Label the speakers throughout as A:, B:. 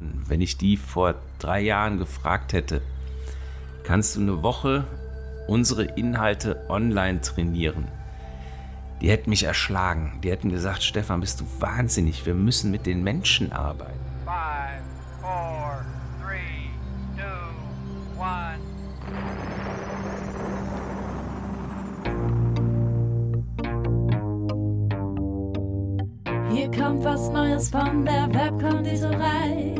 A: Wenn ich die vor drei Jahren gefragt hätte, kannst du eine Woche unsere Inhalte online trainieren? Die hätten mich erschlagen. Die hätten gesagt, Stefan, bist du wahnsinnig, wir müssen mit den Menschen arbeiten. Five, four, three, two, one.
B: Hier kommt was Neues von der Webkonditorei.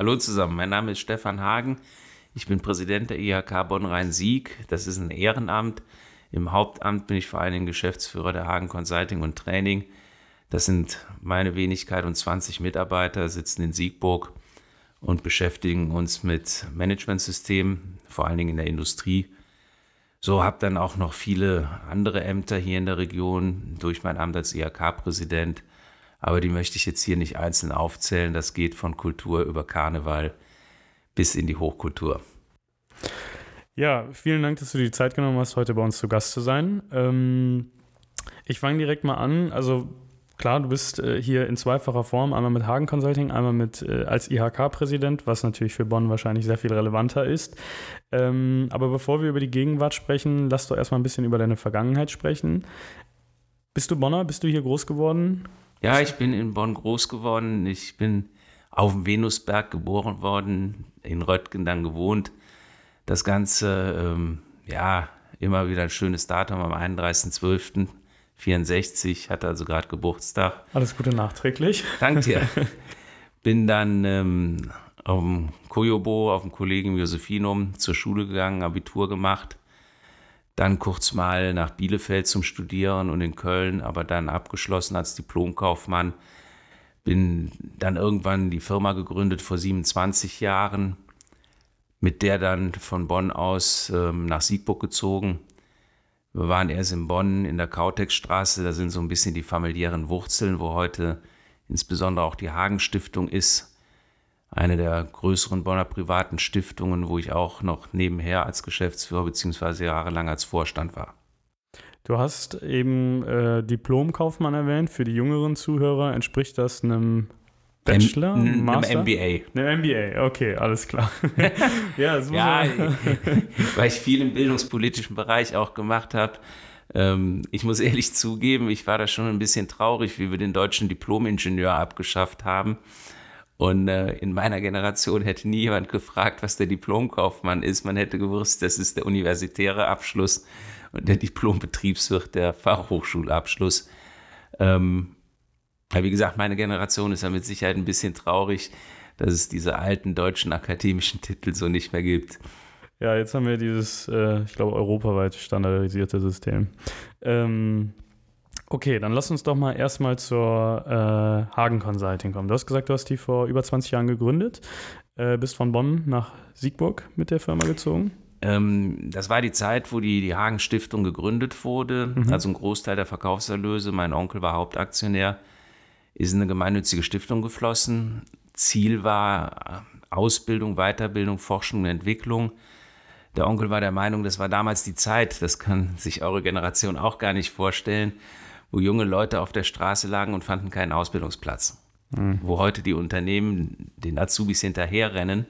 A: Hallo zusammen, mein Name ist Stefan Hagen. Ich bin Präsident der IHK Bonn-Rhein-Sieg. Das ist ein Ehrenamt. Im Hauptamt bin ich vor allen Dingen Geschäftsführer der Hagen Consulting und Training. Das sind meine Wenigkeit und 20 Mitarbeiter, sitzen in Siegburg und beschäftigen uns mit Managementsystemen, vor allen Dingen in der Industrie. So habe dann auch noch viele andere Ämter hier in der Region durch mein Amt als IHK-Präsident aber die möchte ich jetzt hier nicht einzeln aufzählen. Das geht von Kultur über Karneval bis in die Hochkultur.
C: Ja, vielen Dank, dass du dir die Zeit genommen hast, heute bei uns zu Gast zu sein. Ähm, ich fange direkt mal an. Also klar, du bist äh, hier in zweifacher Form, einmal mit Hagen Consulting, einmal mit äh, als IHK-Präsident, was natürlich für Bonn wahrscheinlich sehr viel relevanter ist. Ähm, aber bevor wir über die Gegenwart sprechen, lass doch erstmal ein bisschen über deine Vergangenheit sprechen. Bist du Bonner? Bist du hier groß geworden?
A: Ja, ich bin in Bonn groß geworden. Ich bin auf dem Venusberg geboren worden, in Röttgen dann gewohnt. Das Ganze, ähm, ja, immer wieder ein schönes Datum am 31.12.64, hatte also gerade Geburtstag.
C: Alles Gute nachträglich.
A: Danke dir. Bin dann ähm, auf dem Koyobo, auf dem Kollegium Josephinum zur Schule gegangen, Abitur gemacht dann kurz mal nach Bielefeld zum Studieren und in Köln, aber dann abgeschlossen als Diplomkaufmann. Bin dann irgendwann die Firma gegründet vor 27 Jahren, mit der dann von Bonn aus ähm, nach Siegburg gezogen. Wir waren erst in Bonn in der Kautexstraße, da sind so ein bisschen die familiären Wurzeln, wo heute insbesondere auch die Hagen Stiftung ist eine der größeren Bonner privaten Stiftungen, wo ich auch noch nebenher als Geschäftsführer bzw. jahrelang als Vorstand war.
C: Du hast eben äh, Diplomkaufmann erwähnt. Für die jüngeren Zuhörer entspricht das einem Bachelor,
A: M Master? Einem MBA.
C: Einem MBA, okay, alles klar.
A: ja, das ja weil ich viel im bildungspolitischen Bereich auch gemacht habe. Ähm, ich muss ehrlich zugeben, ich war da schon ein bisschen traurig, wie wir den deutschen Diplomingenieur abgeschafft haben. Und äh, in meiner Generation hätte nie jemand gefragt, was der Diplomkaufmann ist. Man hätte gewusst, das ist der universitäre Abschluss und der Diplombetriebswirt der Fachhochschulabschluss. Ähm, wie gesagt, meine Generation ist ja mit Sicherheit ein bisschen traurig, dass es diese alten deutschen akademischen Titel so nicht mehr gibt.
C: Ja, jetzt haben wir dieses, äh, ich glaube, europaweit standardisierte System. Ähm, Okay, dann lass uns doch mal erstmal zur äh, Hagen Consulting kommen. Du hast gesagt, du hast die vor über 20 Jahren gegründet, äh, bist von Bonn nach Siegburg mit der Firma gezogen.
A: Ähm, das war die Zeit, wo die, die Hagen Stiftung gegründet wurde. Mhm. Also ein Großteil der Verkaufserlöse, mein Onkel war Hauptaktionär, ist in eine gemeinnützige Stiftung geflossen. Ziel war Ausbildung, Weiterbildung, Forschung und Entwicklung. Der Onkel war der Meinung, das war damals die Zeit, das kann sich eure Generation auch gar nicht vorstellen wo junge Leute auf der Straße lagen und fanden keinen Ausbildungsplatz. Mhm. Wo heute die Unternehmen den Azubis hinterherrennen,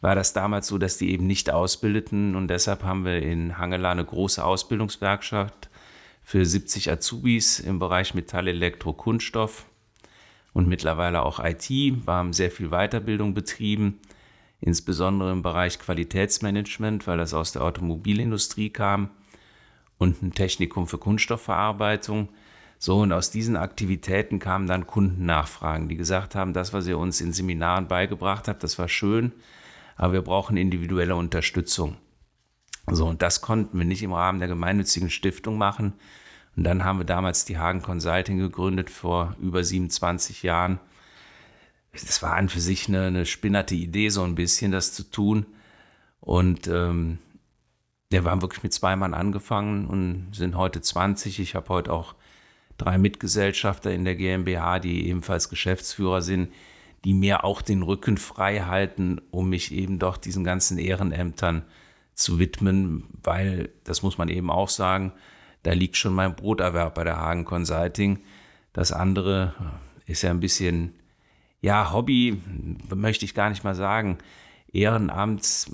A: war das damals so, dass die eben nicht ausbildeten und deshalb haben wir in Hangela eine große Ausbildungswerkstatt für 70 Azubis im Bereich Metall, Elektro, Kunststoff und mittlerweile auch IT. Wir haben sehr viel Weiterbildung betrieben, insbesondere im Bereich Qualitätsmanagement, weil das aus der Automobilindustrie kam und ein Technikum für Kunststoffverarbeitung. So, und aus diesen Aktivitäten kamen dann Kundennachfragen, die gesagt haben, das, was ihr uns in Seminaren beigebracht habt, das war schön, aber wir brauchen individuelle Unterstützung. So, und das konnten wir nicht im Rahmen der gemeinnützigen Stiftung machen. Und dann haben wir damals die Hagen Consulting gegründet vor über 27 Jahren. Das war an für sich eine, eine spinnerte Idee, so ein bisschen das zu tun. Und ähm, ja, wir haben wirklich mit zwei Mann angefangen und sind heute 20. Ich habe heute auch drei Mitgesellschafter in der GmbH, die ebenfalls Geschäftsführer sind, die mir auch den Rücken frei halten, um mich eben doch diesen ganzen Ehrenämtern zu widmen, weil, das muss man eben auch sagen, da liegt schon mein Broterwerb bei der Hagen Consulting. Das andere ist ja ein bisschen, ja, Hobby, möchte ich gar nicht mal sagen. Ehrenamt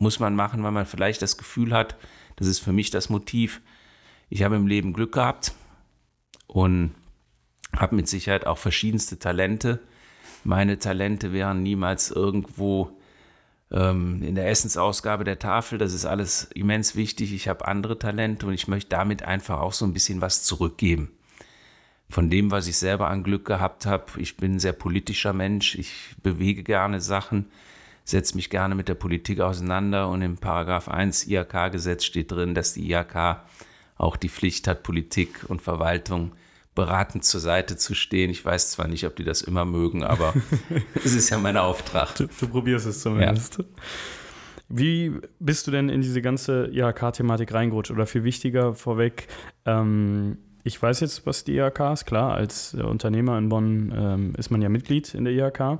A: muss man machen, weil man vielleicht das Gefühl hat, das ist für mich das Motiv. Ich habe im Leben Glück gehabt und habe mit Sicherheit auch verschiedenste Talente. Meine Talente wären niemals irgendwo ähm, in der Essensausgabe der Tafel. Das ist alles immens wichtig. Ich habe andere Talente und ich möchte damit einfach auch so ein bisschen was zurückgeben. Von dem, was ich selber an Glück gehabt habe. Ich bin ein sehr politischer Mensch. Ich bewege gerne Sachen, setze mich gerne mit der Politik auseinander. Und im Paragraph 1 IHK-Gesetz steht drin, dass die IHK auch die Pflicht hat, Politik und Verwaltung beratend zur Seite zu stehen. Ich weiß zwar nicht, ob die das immer mögen, aber es ist ja mein Auftrag.
C: Du, du probierst es zumindest. Ja. Wie bist du denn in diese ganze IHK-Thematik reingerutscht? Oder viel wichtiger vorweg, ähm, ich weiß jetzt, was die IHK ist. Klar, als Unternehmer in Bonn ähm, ist man ja Mitglied in der IHK.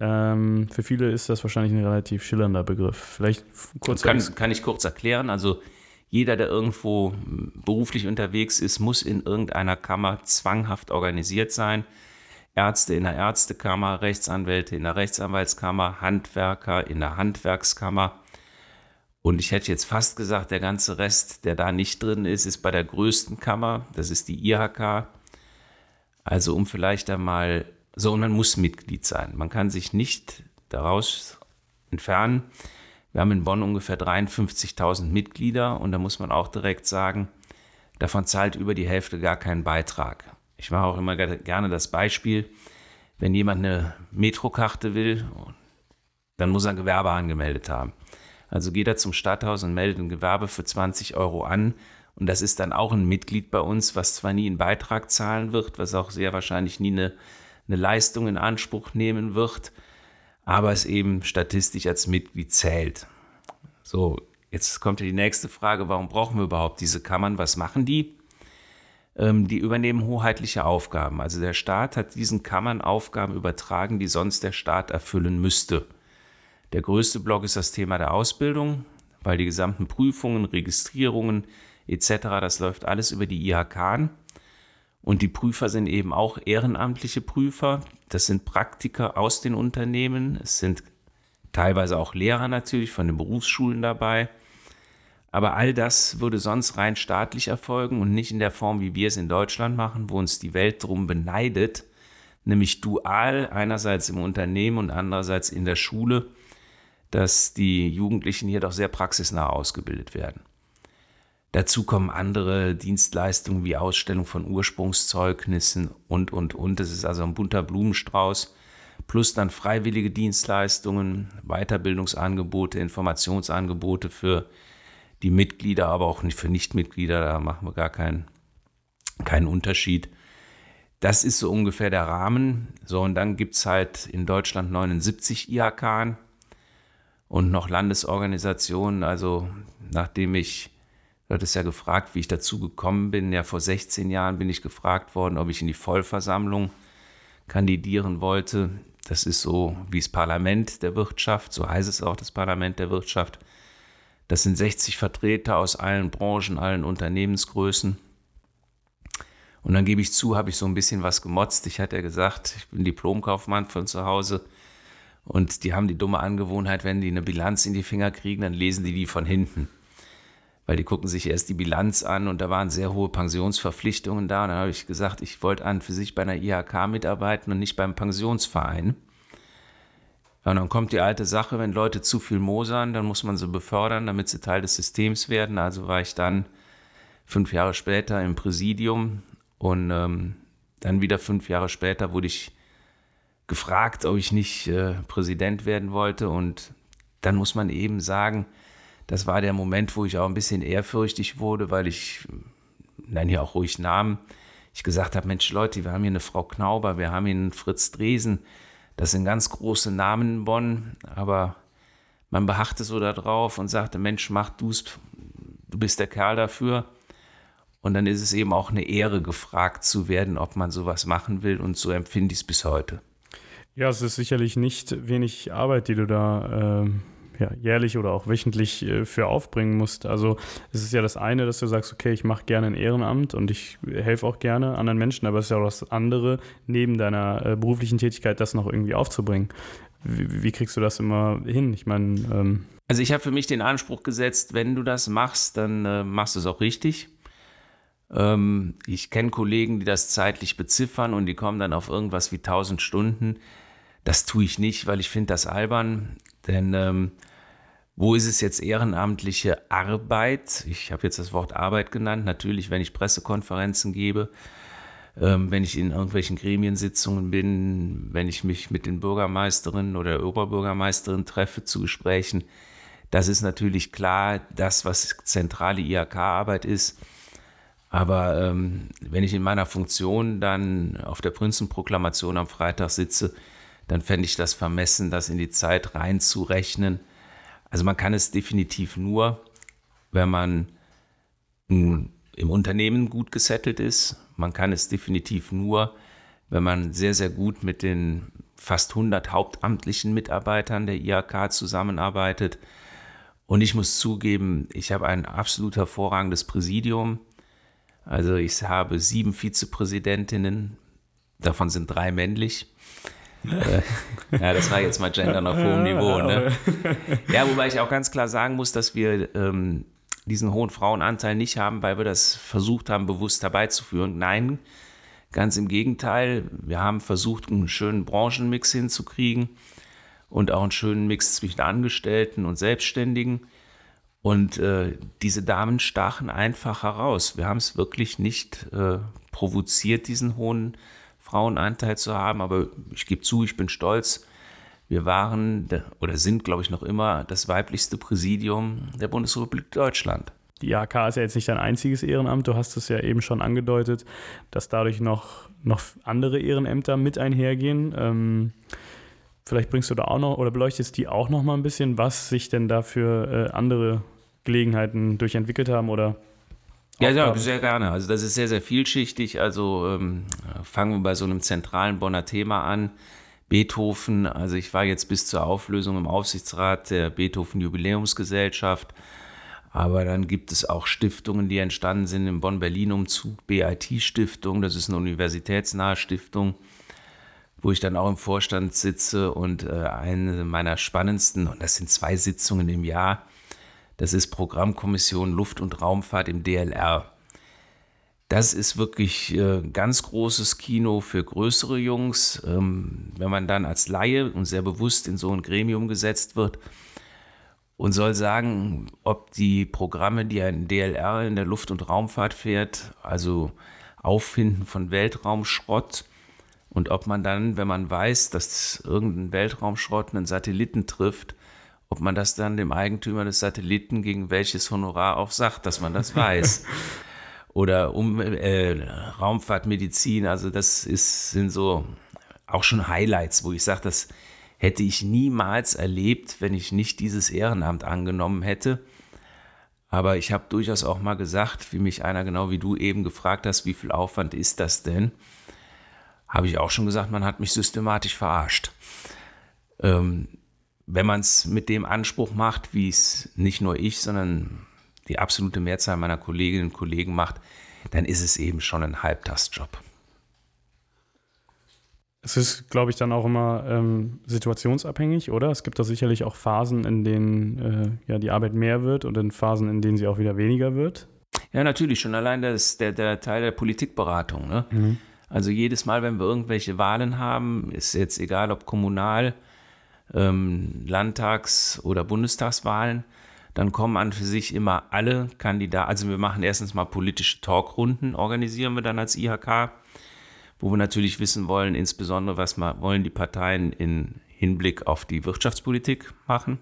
C: Ähm, für viele ist das wahrscheinlich ein relativ schillernder Begriff. Vielleicht
A: kurz. Kann, kann ich kurz erklären? Also jeder, der irgendwo beruflich unterwegs ist, muss in irgendeiner Kammer zwanghaft organisiert sein. Ärzte in der Ärztekammer, Rechtsanwälte in der Rechtsanwaltskammer, Handwerker in der Handwerkskammer. Und ich hätte jetzt fast gesagt, der ganze Rest, der da nicht drin ist, ist bei der größten Kammer, das ist die IHK. Also um vielleicht einmal, so und man muss Mitglied sein. Man kann sich nicht daraus entfernen, wir haben in Bonn ungefähr 53.000 Mitglieder und da muss man auch direkt sagen, davon zahlt über die Hälfte gar keinen Beitrag. Ich mache auch immer gerne das Beispiel, wenn jemand eine Metrokarte will, dann muss er ein Gewerbe angemeldet haben. Also geht er zum Stadthaus und meldet ein Gewerbe für 20 Euro an. Und das ist dann auch ein Mitglied bei uns, was zwar nie einen Beitrag zahlen wird, was auch sehr wahrscheinlich nie eine, eine Leistung in Anspruch nehmen wird, aber es eben statistisch als Mitglied zählt. So, jetzt kommt ja die nächste Frage, warum brauchen wir überhaupt diese Kammern? Was machen die? Ähm, die übernehmen hoheitliche Aufgaben. Also der Staat hat diesen Kammern Aufgaben übertragen, die sonst der Staat erfüllen müsste. Der größte Block ist das Thema der Ausbildung, weil die gesamten Prüfungen, Registrierungen etc., das läuft alles über die IHK. Und die Prüfer sind eben auch ehrenamtliche Prüfer. Das sind Praktiker aus den Unternehmen. Es sind teilweise auch Lehrer natürlich von den Berufsschulen dabei. Aber all das würde sonst rein staatlich erfolgen und nicht in der Form, wie wir es in Deutschland machen, wo uns die Welt drum beneidet, nämlich dual, einerseits im Unternehmen und andererseits in der Schule, dass die Jugendlichen hier doch sehr praxisnah ausgebildet werden. Dazu kommen andere Dienstleistungen wie Ausstellung von Ursprungszeugnissen und, und, und. Das ist also ein bunter Blumenstrauß. Plus dann freiwillige Dienstleistungen, Weiterbildungsangebote, Informationsangebote für die Mitglieder, aber auch nicht für Nichtmitglieder. Da machen wir gar keinen, keinen Unterschied. Das ist so ungefähr der Rahmen. So, und dann gibt es halt in Deutschland 79 IHK und noch Landesorganisationen. Also, nachdem ich Du hattest ja gefragt, wie ich dazu gekommen bin. Ja, vor 16 Jahren bin ich gefragt worden, ob ich in die Vollversammlung kandidieren wollte. Das ist so wie das Parlament der Wirtschaft, so heißt es auch das Parlament der Wirtschaft. Das sind 60 Vertreter aus allen Branchen, allen Unternehmensgrößen. Und dann gebe ich zu, habe ich so ein bisschen was gemotzt. Ich hatte ja gesagt, ich bin Diplomkaufmann von zu Hause. Und die haben die dumme Angewohnheit, wenn die eine Bilanz in die Finger kriegen, dann lesen die die von hinten weil die gucken sich erst die Bilanz an und da waren sehr hohe Pensionsverpflichtungen da. Und dann habe ich gesagt, ich wollte an für sich bei einer IHK mitarbeiten und nicht beim Pensionsverein. Und dann kommt die alte Sache, wenn Leute zu viel mosern, dann muss man sie befördern, damit sie Teil des Systems werden. Also war ich dann fünf Jahre später im Präsidium und ähm, dann wieder fünf Jahre später wurde ich gefragt, ob ich nicht äh, Präsident werden wollte. Und dann muss man eben sagen, das war der Moment, wo ich auch ein bisschen ehrfürchtig wurde, weil ich nenne hier auch ruhig Namen, ich gesagt habe, Mensch Leute, wir haben hier eine Frau Knauber, wir haben hier einen Fritz Dresen, das sind ganz große Namen in Bonn, aber man beharrte so darauf und sagte, Mensch, mach du's, du bist der Kerl dafür. Und dann ist es eben auch eine Ehre, gefragt zu werden, ob man sowas machen will. Und so empfinde ich es bis heute.
C: Ja, es ist sicherlich nicht wenig Arbeit, die du da äh, ja, jährlich oder auch wöchentlich äh, für aufbringen musst. Also es ist ja das eine, dass du sagst, okay, ich mache gerne ein Ehrenamt und ich helfe auch gerne anderen Menschen, aber es ist ja auch das andere, neben deiner äh, beruflichen Tätigkeit das noch irgendwie aufzubringen. Wie, wie kriegst du das immer hin? Ich meine. Ähm
A: also ich habe für mich den Anspruch gesetzt, wenn du das machst, dann äh, machst du es auch richtig. Ähm, ich kenne Kollegen, die das zeitlich beziffern und die kommen dann auf irgendwas wie 1000 Stunden. Das tue ich nicht, weil ich finde das albern. Denn ähm, wo ist es jetzt ehrenamtliche Arbeit? Ich habe jetzt das Wort Arbeit genannt. Natürlich, wenn ich Pressekonferenzen gebe, ähm, wenn ich in irgendwelchen Gremiensitzungen bin, wenn ich mich mit den Bürgermeisterinnen oder Oberbürgermeisterinnen treffe zu Gesprächen. Das ist natürlich klar, das, was zentrale IHK-Arbeit ist. Aber ähm, wenn ich in meiner Funktion dann auf der Prinzenproklamation am Freitag sitze, dann fände ich das vermessen, das in die Zeit reinzurechnen. Also man kann es definitiv nur, wenn man im Unternehmen gut gesettelt ist. Man kann es definitiv nur, wenn man sehr, sehr gut mit den fast 100 hauptamtlichen Mitarbeitern der IHK zusammenarbeitet. Und ich muss zugeben, ich habe ein absolut hervorragendes Präsidium. Also ich habe sieben Vizepräsidentinnen, davon sind drei männlich. Ja, das war jetzt mal Gendern auf hohem Niveau. Ne? Ja, wobei ich auch ganz klar sagen muss, dass wir ähm, diesen hohen Frauenanteil nicht haben, weil wir das versucht haben, bewusst herbeizuführen. Nein, ganz im Gegenteil. Wir haben versucht, einen schönen Branchenmix hinzukriegen und auch einen schönen Mix zwischen Angestellten und Selbstständigen. Und äh, diese Damen stachen einfach heraus. Wir haben es wirklich nicht äh, provoziert, diesen hohen Frauenanteil zu haben, aber ich gebe zu, ich bin stolz. Wir waren oder sind, glaube ich, noch immer das weiblichste Präsidium der Bundesrepublik Deutschland.
C: Die AK ist ja jetzt nicht dein einziges Ehrenamt. Du hast es ja eben schon angedeutet, dass dadurch noch, noch andere Ehrenämter mit einhergehen. Ähm, vielleicht bringst du da auch noch oder beleuchtest die auch noch mal ein bisschen, was sich denn da für äh, andere Gelegenheiten durchentwickelt haben oder
A: ja, ja, sehr gerne. Also das ist sehr, sehr vielschichtig. Also ähm, fangen wir bei so einem zentralen Bonner Thema an. Beethoven, also ich war jetzt bis zur Auflösung im Aufsichtsrat der Beethoven Jubiläumsgesellschaft. Aber dann gibt es auch Stiftungen, die entstanden sind im Bonn-Berlin-Umzug. BIT-Stiftung, das ist eine universitätsnahe Stiftung, wo ich dann auch im Vorstand sitze. Und äh, eine meiner spannendsten, und das sind zwei Sitzungen im Jahr, das ist Programmkommission Luft- und Raumfahrt im DLR. Das ist wirklich äh, ganz großes Kino für größere Jungs. Ähm, wenn man dann als Laie und sehr bewusst in so ein Gremium gesetzt wird und soll sagen, ob die Programme, die ein DLR in der Luft- und Raumfahrt fährt, also Auffinden von Weltraumschrott, und ob man dann, wenn man weiß, dass irgendein Weltraumschrott einen Satelliten trifft, ob man das dann dem Eigentümer des Satelliten gegen welches Honorar auch sagt, dass man das weiß. Oder um äh, Raumfahrtmedizin, also das ist, sind so auch schon Highlights, wo ich sage, das hätte ich niemals erlebt, wenn ich nicht dieses Ehrenamt angenommen hätte. Aber ich habe durchaus auch mal gesagt, wie mich einer genau wie du eben gefragt hast, wie viel Aufwand ist das denn? Habe ich auch schon gesagt, man hat mich systematisch verarscht. Ähm, wenn man es mit dem Anspruch macht, wie es nicht nur ich, sondern die absolute Mehrzahl meiner Kolleginnen und Kollegen macht, dann ist es eben schon ein Halbtagsjob.
C: Es ist, glaube ich, dann auch immer ähm, situationsabhängig, oder? Es gibt da sicherlich auch Phasen, in denen äh, ja, die Arbeit mehr wird und in Phasen, in denen sie auch wieder weniger wird.
A: Ja, natürlich. Schon allein das, der, der Teil der Politikberatung. Ne? Mhm. Also jedes Mal, wenn wir irgendwelche Wahlen haben, ist jetzt egal, ob kommunal, ähm, Landtags- oder Bundestagswahlen, dann kommen an für sich immer alle Kandidaten, also wir machen erstens mal politische Talkrunden, organisieren wir dann als IHK, wo wir natürlich wissen wollen, insbesondere was mal, wollen die Parteien in Hinblick auf die Wirtschaftspolitik machen.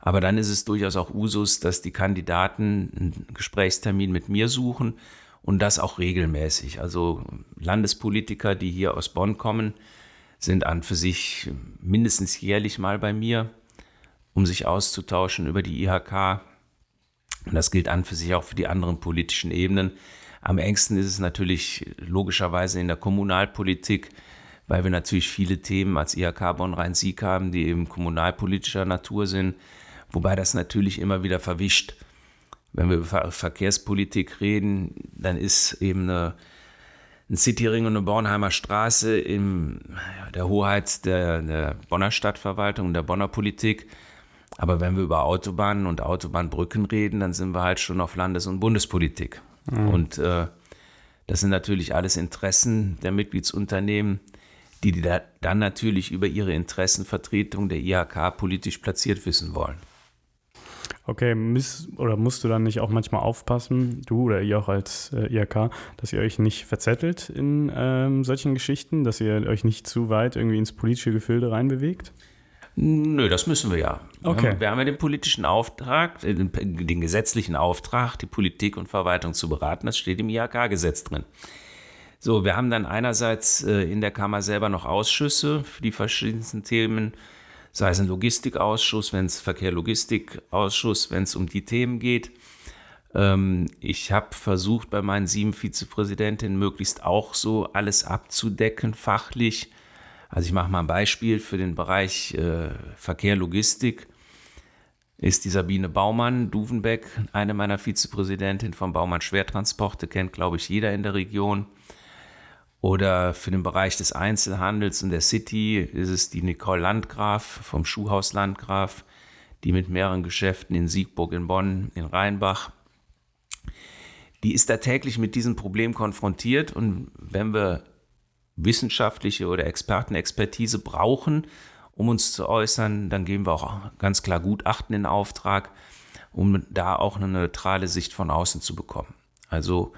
A: Aber dann ist es durchaus auch Usus, dass die Kandidaten einen Gesprächstermin mit mir suchen und das auch regelmäßig. Also Landespolitiker, die hier aus Bonn kommen, sind an für sich mindestens jährlich mal bei mir, um sich auszutauschen über die IHK. Und das gilt an für sich auch für die anderen politischen Ebenen. Am engsten ist es natürlich logischerweise in der Kommunalpolitik, weil wir natürlich viele Themen als IHK Bonn-Rhein-Sieg haben, die eben kommunalpolitischer Natur sind, wobei das natürlich immer wieder verwischt. Wenn wir über Verkehrspolitik reden, dann ist eben eine, ein Cityring und eine Bornheimer Straße in der Hoheit der, der Bonner Stadtverwaltung, der Bonner Politik. Aber wenn wir über Autobahnen und Autobahnbrücken reden, dann sind wir halt schon auf Landes- und Bundespolitik. Mhm. Und äh, das sind natürlich alles Interessen der Mitgliedsunternehmen, die, die da dann natürlich über ihre Interessenvertretung der IHK politisch platziert wissen wollen.
C: Okay, miss, oder musst du dann nicht auch manchmal aufpassen, du oder ihr auch als äh, IHK, dass ihr euch nicht verzettelt in ähm, solchen Geschichten, dass ihr euch nicht zu weit irgendwie ins politische Gefilde reinbewegt?
A: Nö, das müssen wir ja.
C: Okay.
A: Wir haben, ja den politischen Auftrag, äh, den, den, gesetzlichen Auftrag, die Politik und Verwaltung zu beraten. Das steht im IHK-Gesetz drin. So, wir haben dann einerseits äh, in der Kammer selber noch Ausschüsse für die verschiedensten Themen, sei es ein Logistikausschuss, wenn es Verkehr-Logistikausschuss, wenn es um die Themen geht. Ähm, ich habe versucht, bei meinen sieben Vizepräsidentinnen möglichst auch so alles abzudecken, fachlich also ich mache mal ein Beispiel für den Bereich äh, Verkehr, Logistik. Ist die Sabine Baumann, Duvenbeck, eine meiner Vizepräsidentinnen von Baumann Schwertransporte, kennt, glaube ich, jeder in der Region. Oder für den Bereich des Einzelhandels und der City ist es die Nicole Landgraf vom Schuhhaus Landgraf, die mit mehreren Geschäften in Siegburg, in Bonn, in Rheinbach. Die ist da täglich mit diesem Problem konfrontiert und wenn wir wissenschaftliche oder Expertenexpertise brauchen, um uns zu äußern, dann geben wir auch ganz klar Gutachten in Auftrag, um da auch eine neutrale Sicht von außen zu bekommen. Also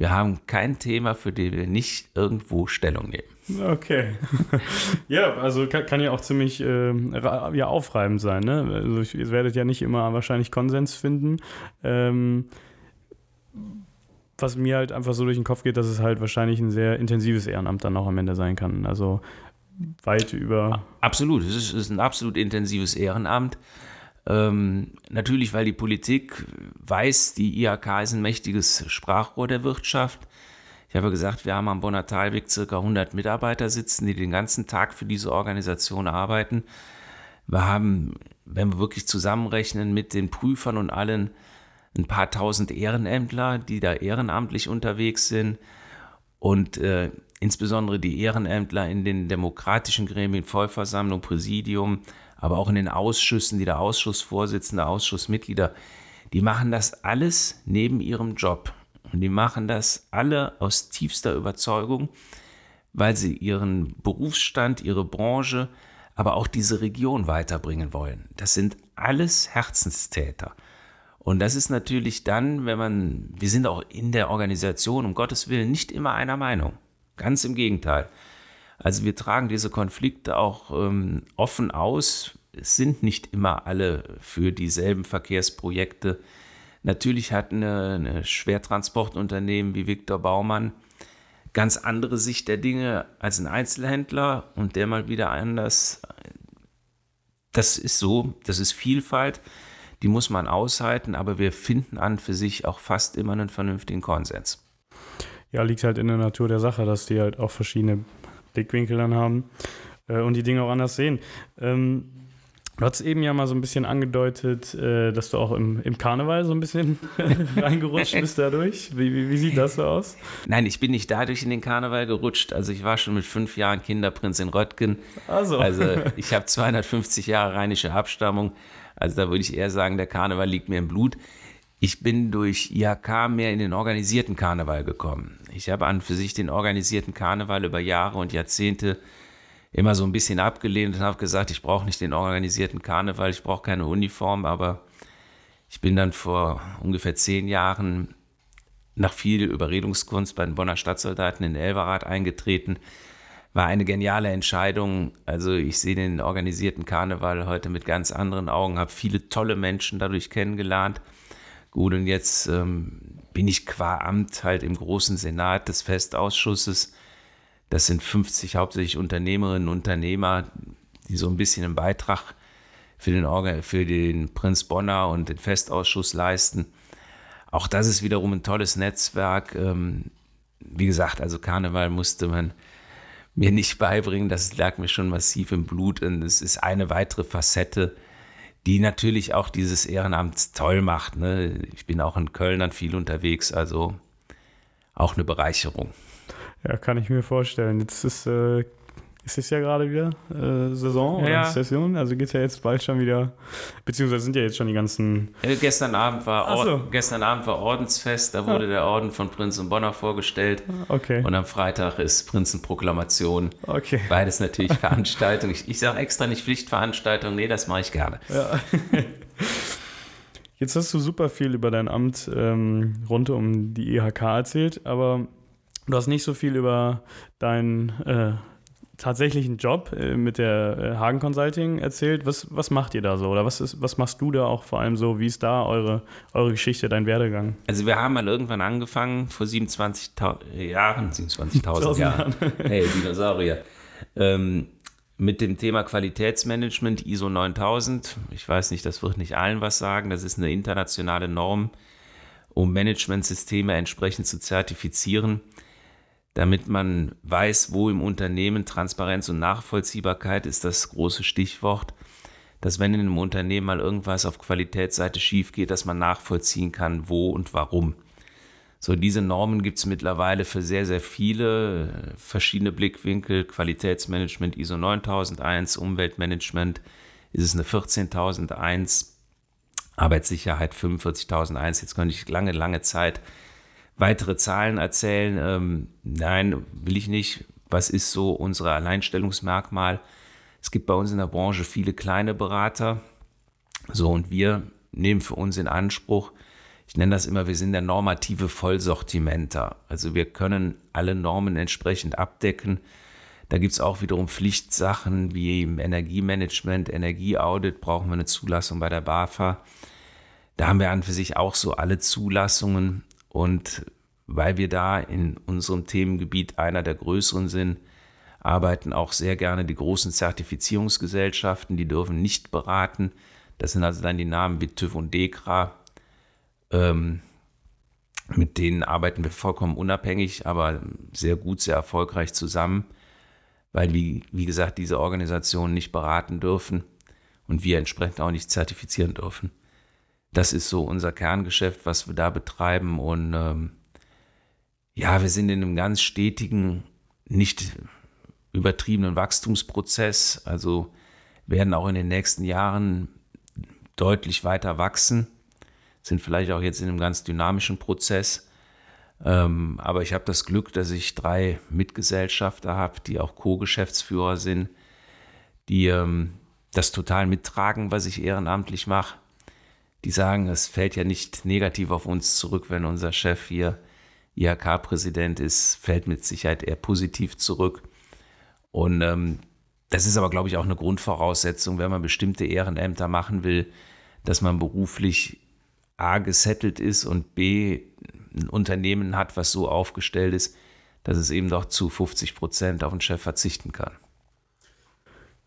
A: wir haben kein Thema, für das wir nicht irgendwo Stellung nehmen.
C: Okay. ja, also kann, kann, ja auch ziemlich äh, ja, aufreibend sein. Ne? Also ihr werdet ja nicht immer wahrscheinlich Konsens finden. Ähm, was mir halt einfach so durch den Kopf geht, dass es halt wahrscheinlich ein sehr intensives Ehrenamt dann auch am Ende sein kann. Also weit über.
A: Absolut, es ist, es ist ein absolut intensives Ehrenamt. Ähm, natürlich, weil die Politik weiß, die IHK ist ein mächtiges Sprachrohr der Wirtschaft. Ich habe gesagt, wir haben am Bonner Talweg circa 100 Mitarbeiter sitzen, die den ganzen Tag für diese Organisation arbeiten. Wir haben, wenn wir wirklich zusammenrechnen mit den Prüfern und allen, ein paar tausend Ehrenämtler, die da ehrenamtlich unterwegs sind und äh, insbesondere die Ehrenämtler in den demokratischen Gremien, Vollversammlung, Präsidium, aber auch in den Ausschüssen, die der Ausschussvorsitzende, Ausschussmitglieder, die machen das alles neben ihrem Job. Und die machen das alle aus tiefster Überzeugung, weil sie ihren Berufsstand, ihre Branche, aber auch diese Region weiterbringen wollen. Das sind alles Herzenstäter. Und das ist natürlich dann, wenn man, wir sind auch in der Organisation, um Gottes Willen, nicht immer einer Meinung. Ganz im Gegenteil. Also wir tragen diese Konflikte auch ähm, offen aus. Es sind nicht immer alle für dieselben Verkehrsprojekte. Natürlich hat eine, eine Schwertransportunternehmen wie Viktor Baumann ganz andere Sicht der Dinge als ein Einzelhändler und der mal wieder anders. Das ist so, das ist Vielfalt die muss man aushalten, aber wir finden an für sich auch fast immer einen vernünftigen Konsens.
C: Ja, liegt halt in der Natur der Sache, dass die halt auch verschiedene Blickwinkel dann haben äh, und die Dinge auch anders sehen. Ähm, Du hast eben ja mal so ein bisschen angedeutet, äh, dass du auch im, im Karneval so ein bisschen reingerutscht bist dadurch. Wie, wie, wie, sieht das so aus?
A: Nein, ich bin nicht dadurch in den Karneval gerutscht. Also ich war schon mit fünf Jahren Kinderprinz in Röttgen.
C: Also,
A: also ich habe 250 Jahre rheinische Abstammung. Also da würde ich eher sagen, der Karneval liegt mir im Blut. Ich bin durch IHK mehr in den organisierten Karneval gekommen. Ich habe an für sich den organisierten Karneval über Jahre und Jahrzehnte immer so ein bisschen abgelehnt und habe gesagt, ich brauche nicht den organisierten Karneval, ich brauche keine Uniform, aber ich bin dann vor ungefähr zehn Jahren nach viel Überredungskunst bei den Bonner Stadtsoldaten in Elverrath eingetreten, war eine geniale Entscheidung. Also ich sehe den organisierten Karneval heute mit ganz anderen Augen, habe viele tolle Menschen dadurch kennengelernt. Gut, und jetzt ähm, bin ich qua Amt halt im großen Senat des Festausschusses. Das sind 50 hauptsächlich Unternehmerinnen und Unternehmer, die so ein bisschen einen Beitrag für den, Organ für den Prinz Bonner und den Festausschuss leisten. Auch das ist wiederum ein tolles Netzwerk. Ähm, wie gesagt, also Karneval musste man mir nicht beibringen, das lag mir schon massiv im Blut und es ist eine weitere Facette, die natürlich auch dieses Ehrenamt toll macht. Ne? Ich bin auch in Köln dann viel unterwegs, also auch eine Bereicherung.
C: Ja, kann ich mir vorstellen. Jetzt ist äh, es ist ja gerade wieder äh, Saison oder
A: Ja.
C: Session, also geht es ja jetzt bald schon wieder, beziehungsweise sind ja jetzt schon die ganzen.
A: Äh, Gestern Abend, war
C: so.
A: Ord gestern Abend war Ordensfest, da wurde der Orden von Prinz und Bonner vorgestellt
C: Okay,
A: und am Freitag ist Prinzenproklamation.
C: okay.
A: Beides natürlich Veranstaltung. Ich, ich sage extra nicht Pflichtveranstaltung, nee, das mache ich gerne.
C: Jetzt hast du super viel über dein Amt ähm, rund um die IHK erzählt, aber du hast nicht so viel über deinen äh, tatsächlichen Job äh, mit der äh, Hagen Consulting erzählt. Was, was macht ihr da so? Oder was, ist, was machst du da auch vor allem so? Wie ist da eure, eure Geschichte, dein Werdegang?
A: Also wir haben mal irgendwann angefangen, vor 27.000 Jahren, 27.000
C: Tausend
A: Jahren, hey, Dinosaurier, ähm, mit dem Thema Qualitätsmanagement ISO 9000. Ich weiß nicht, das wird nicht allen was sagen. Das ist eine internationale Norm, um Managementsysteme entsprechend zu zertifizieren, damit man weiß, wo im Unternehmen Transparenz und Nachvollziehbarkeit ist das große Stichwort, dass wenn in einem Unternehmen mal irgendwas auf Qualitätsseite schief geht, dass man nachvollziehen kann, wo und warum. So, diese Normen gibt es mittlerweile für sehr, sehr viele äh, verschiedene Blickwinkel. Qualitätsmanagement ISO 9001, Umweltmanagement ist es eine 14001, Arbeitssicherheit 45001. Jetzt könnte ich lange, lange Zeit weitere Zahlen erzählen. Ähm, nein, will ich nicht. Was ist so unser Alleinstellungsmerkmal? Es gibt bei uns in der Branche viele kleine Berater. So, und wir nehmen für uns in Anspruch, ich nenne das immer, wir sind der normative Vollsortimenter. Also wir können alle Normen entsprechend abdecken. Da gibt es auch wiederum Pflichtsachen wie im Energiemanagement, Energieaudit, brauchen wir eine Zulassung bei der BAFA. Da haben wir an für sich auch so alle Zulassungen. Und weil wir da in unserem Themengebiet einer der größeren sind, arbeiten auch sehr gerne die großen Zertifizierungsgesellschaften, die dürfen nicht beraten. Das sind also dann die Namen wie TÜV und DEKRA. Ähm, mit denen arbeiten wir vollkommen unabhängig, aber sehr gut, sehr erfolgreich zusammen, weil, wie, wie gesagt, diese Organisationen nicht beraten dürfen und wir entsprechend auch nicht zertifizieren dürfen. Das ist so unser Kerngeschäft, was wir da betreiben. Und ähm, ja, wir sind in einem ganz stetigen, nicht übertriebenen Wachstumsprozess. Also werden auch in den nächsten Jahren deutlich weiter wachsen. Sind vielleicht auch jetzt in einem ganz dynamischen Prozess. Ähm, aber ich habe das Glück, dass ich drei Mitgesellschafter habe, die auch Co-Geschäftsführer sind, die ähm, das total mittragen, was ich ehrenamtlich mache. Die sagen, es fällt ja nicht negativ auf uns zurück, wenn unser Chef hier IHK-Präsident ist, fällt mit Sicherheit eher positiv zurück. Und ähm, das ist aber, glaube ich, auch eine Grundvoraussetzung, wenn man bestimmte Ehrenämter machen will, dass man beruflich A gesettelt ist und B ein Unternehmen hat, was so aufgestellt ist, dass es eben doch zu 50 Prozent auf den Chef verzichten kann.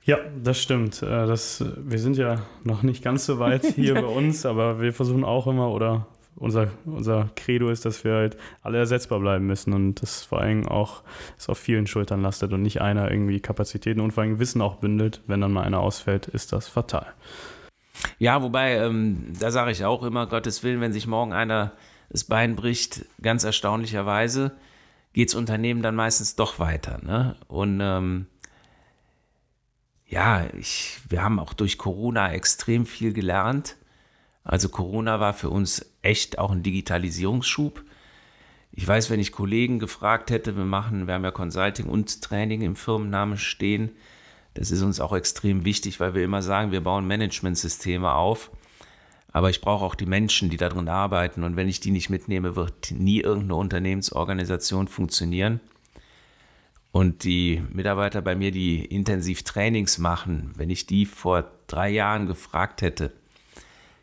C: Ja, das stimmt. Äh, Das, wir sind ja noch nicht ganz so weit hier bei uns, aber wir versuchen auch immer, oder unser, unser Credo ist, dass wir halt alle ersetzbar bleiben müssen und das vor allem auch es auf vielen Schultern lastet und nicht einer irgendwie Kapazitäten und vor allem Wissen auch bündelt. Wenn dann mal einer ausfällt, ist das fatal.
A: Ja, wobei, ähm, da sage ich auch immer, Gottes Willen, wenn sich morgen einer das Bein bricht, ganz erstaunlicherweise, geht's Unternehmen dann meistens doch weiter. Ne? Und ähm, ja, ich, wir haben auch durch Corona extrem viel gelernt. Also Corona war für uns echt auch ein Digitalisierungsschub. Ich weiß, wenn ich Kollegen gefragt hätte, wir machen, wir haben ja Consulting und Training im Firmennamen stehen. Das ist uns auch extrem wichtig, weil wir immer sagen, wir bauen Managementsysteme auf. Aber ich brauche auch die Menschen, die darin arbeiten. Und wenn ich die nicht mitnehme, wird nie irgendeine Unternehmensorganisation funktionieren. Und die Mitarbeiter bei mir, die intensiv Trainings machen, wenn ich die vor drei Jahren gefragt hätte,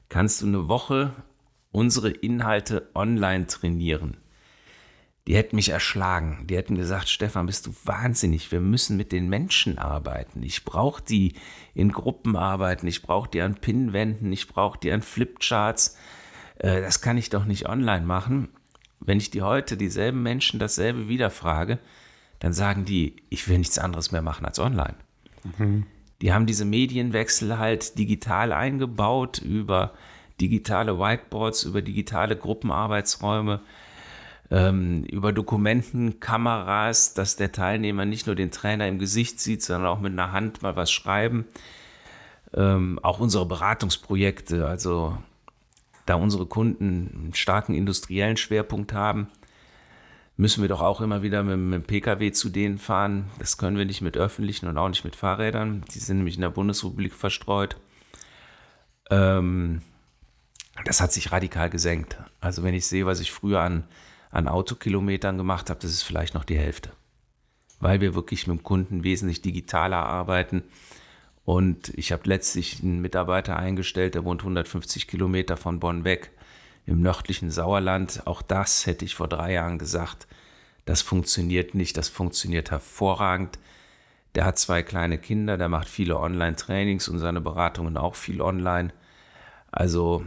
A: kannst du eine Woche unsere Inhalte online trainieren? Die hätten mich erschlagen. Die hätten gesagt, Stefan, bist du wahnsinnig. Wir müssen mit den Menschen arbeiten. Ich brauche die in Gruppen arbeiten. Ich brauche die an Pinwänden. Ich brauche die an Flipcharts. Äh, das kann ich doch nicht online machen. Wenn ich die heute dieselben Menschen dasselbe wieder frage, dann sagen die, ich will nichts anderes mehr machen als online. Mhm. Die haben diese Medienwechsel halt digital eingebaut über digitale Whiteboards, über digitale Gruppenarbeitsräume, ähm, über Dokumentenkameras, dass der Teilnehmer nicht nur den Trainer im Gesicht sieht, sondern auch mit einer Hand mal was schreiben. Ähm, auch unsere Beratungsprojekte, also da unsere Kunden einen starken industriellen Schwerpunkt haben, müssen wir doch auch immer wieder mit, mit dem Pkw zu denen fahren. Das können wir nicht mit öffentlichen und auch nicht mit Fahrrädern. Die sind nämlich in der Bundesrepublik verstreut. Ähm, das hat sich radikal gesenkt. Also wenn ich sehe, was ich früher an, an Autokilometern gemacht habe, das ist vielleicht noch die Hälfte. Weil wir wirklich mit dem Kunden wesentlich digitaler arbeiten. Und ich habe letztlich einen Mitarbeiter eingestellt, der wohnt 150 Kilometer von Bonn weg im nördlichen Sauerland. Auch das hätte ich vor drei Jahren gesagt. Das funktioniert nicht, das funktioniert hervorragend. Der hat zwei kleine Kinder, der macht viele Online-Trainings und seine Beratungen auch viel online. Also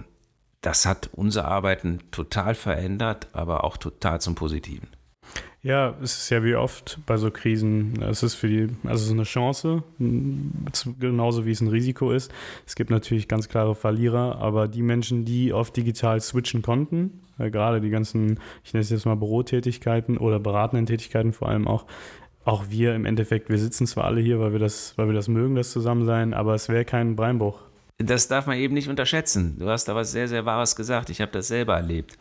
A: das hat unser Arbeiten total verändert, aber auch total zum Positiven.
C: Ja, es ist ja wie oft bei so Krisen, es ist für die, also es ist eine Chance, genauso wie es ein Risiko ist. Es gibt natürlich ganz klare Verlierer, aber die Menschen, die auf digital switchen konnten, äh, gerade die ganzen, ich nenne es jetzt mal Bürotätigkeiten oder beratenden Tätigkeiten vor allem auch, auch wir im Endeffekt, wir sitzen zwar alle hier, weil wir das, weil wir das mögen, das Zusammensein, aber es wäre kein Breinbruch.
A: Das darf man eben nicht unterschätzen. Du hast da was sehr, sehr Wahres gesagt. Ich habe das selber erlebt.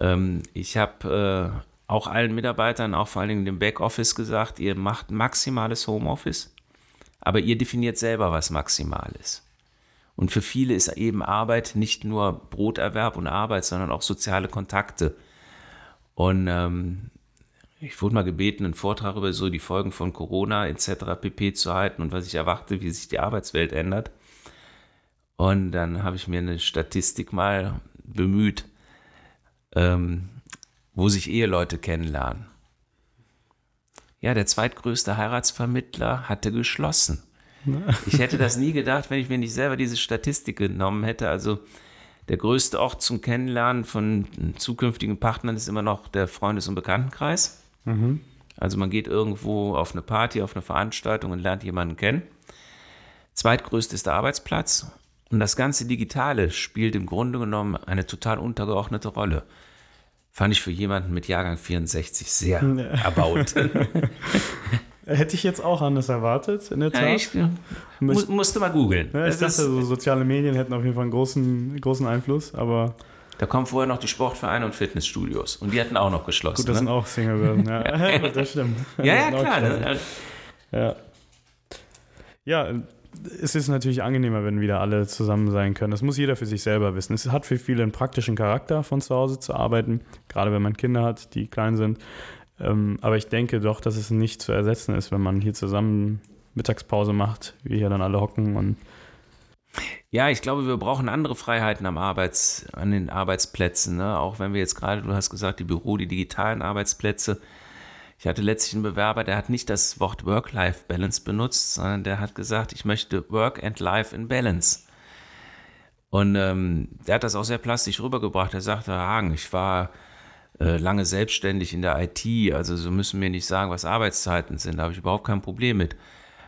A: Ähm, ich habe äh, auch allen Mitarbeitern, auch vor allen Dingen dem Backoffice gesagt, ihr macht maximales Homeoffice, aber ihr definiert selber, was maximal ist. Und für viele ist eben Arbeit nicht nur Broterwerb und Arbeit, sondern auch soziale Kontakte. Und ähm, ich wurde mal gebeten, einen Vortrag über so die Folgen von Corona etc. pp. zu halten und was ich erwarte, wie sich die Arbeitswelt ändert. Und dann habe ich mir eine Statistik mal bemüht. Ähm, wo sich Eheleute kennenlernen. Ja, der zweitgrößte Heiratsvermittler hatte geschlossen. Ich hätte das nie gedacht, wenn ich mir nicht selber diese Statistik genommen hätte. Also der größte Ort zum Kennenlernen von zukünftigen Partnern ist immer noch der Freundes- und Bekanntenkreis. Mhm. Also man geht irgendwo auf eine Party, auf eine Veranstaltung und lernt jemanden kennen. Zweitgrößte ist der Arbeitsplatz. Und das ganze Digitale spielt im Grunde genommen eine total untergeordnete Rolle fand ich für jemanden mit Jahrgang 64 sehr erbaut.
C: Hätte ich jetzt auch anders erwartet, in der Tat. Ja, ich,
A: mu musste mal googeln.
C: Ja, ich dachte, so soziale Medien hätten auf jeden Fall einen großen, großen Einfluss, aber.
A: Da kommen vorher noch die Sportvereine und Fitnessstudios und die hatten auch noch geschlossen.
C: Gut, das ne? sind auch Single ja. das stimmt.
A: Ja, ja, klar. Ne?
C: Ja. ja, es ist natürlich angenehmer, wenn wieder alle zusammen sein können. Das muss jeder für sich selber wissen. Es hat für viele einen praktischen Charakter, von zu Hause zu arbeiten, gerade wenn man Kinder hat, die klein sind. Ähm, aber ich denke doch, dass es nicht zu ersetzen ist, wenn man hier zusammen Mittagspause macht, wir hier dann alle hocken und
A: ja, ich glaube, wir brauchen andere Freiheiten am Arbeits, an den Arbeitsplätzen. Ne? Auch wenn wir jetzt gerade, du hast gesagt, die Büro, die digitalen Arbeitsplätze, ich hatte letztlich einen Bewerber, der hat nicht das Wort Work-Life-Balance benutzt, sondern der hat gesagt, ich möchte Work and Life in Balance. Und ähm, der hat das auch sehr plastisch rübergebracht. Er sagte, Hagen, ich war äh, lange selbstständig in der IT, also so müssen mir nicht sagen, was Arbeitszeiten sind, da habe ich überhaupt kein Problem mit.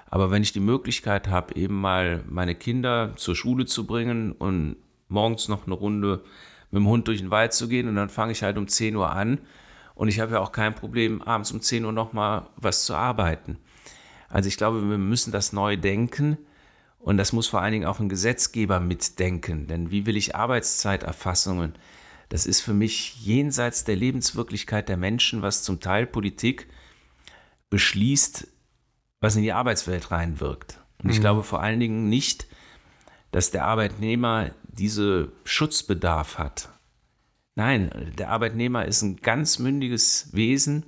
A: Aber wenn ich die Möglichkeit habe, eben mal meine Kinder zur Schule zu bringen und morgens noch eine Runde mit dem Hund durch den Wald zu gehen und dann fange ich halt um 10 Uhr an und ich habe ja auch kein Problem, abends um 10 Uhr nochmal was zu arbeiten. Also ich glaube, wir müssen das neu denken. Und das muss vor allen Dingen auch ein Gesetzgeber mitdenken. Denn wie will ich Arbeitszeiterfassungen? Das ist für mich jenseits der Lebenswirklichkeit der Menschen, was zum Teil Politik beschließt, was in die Arbeitswelt reinwirkt. Und ich mhm. glaube vor allen Dingen nicht, dass der Arbeitnehmer diese Schutzbedarf hat. Nein, der Arbeitnehmer ist ein ganz mündiges Wesen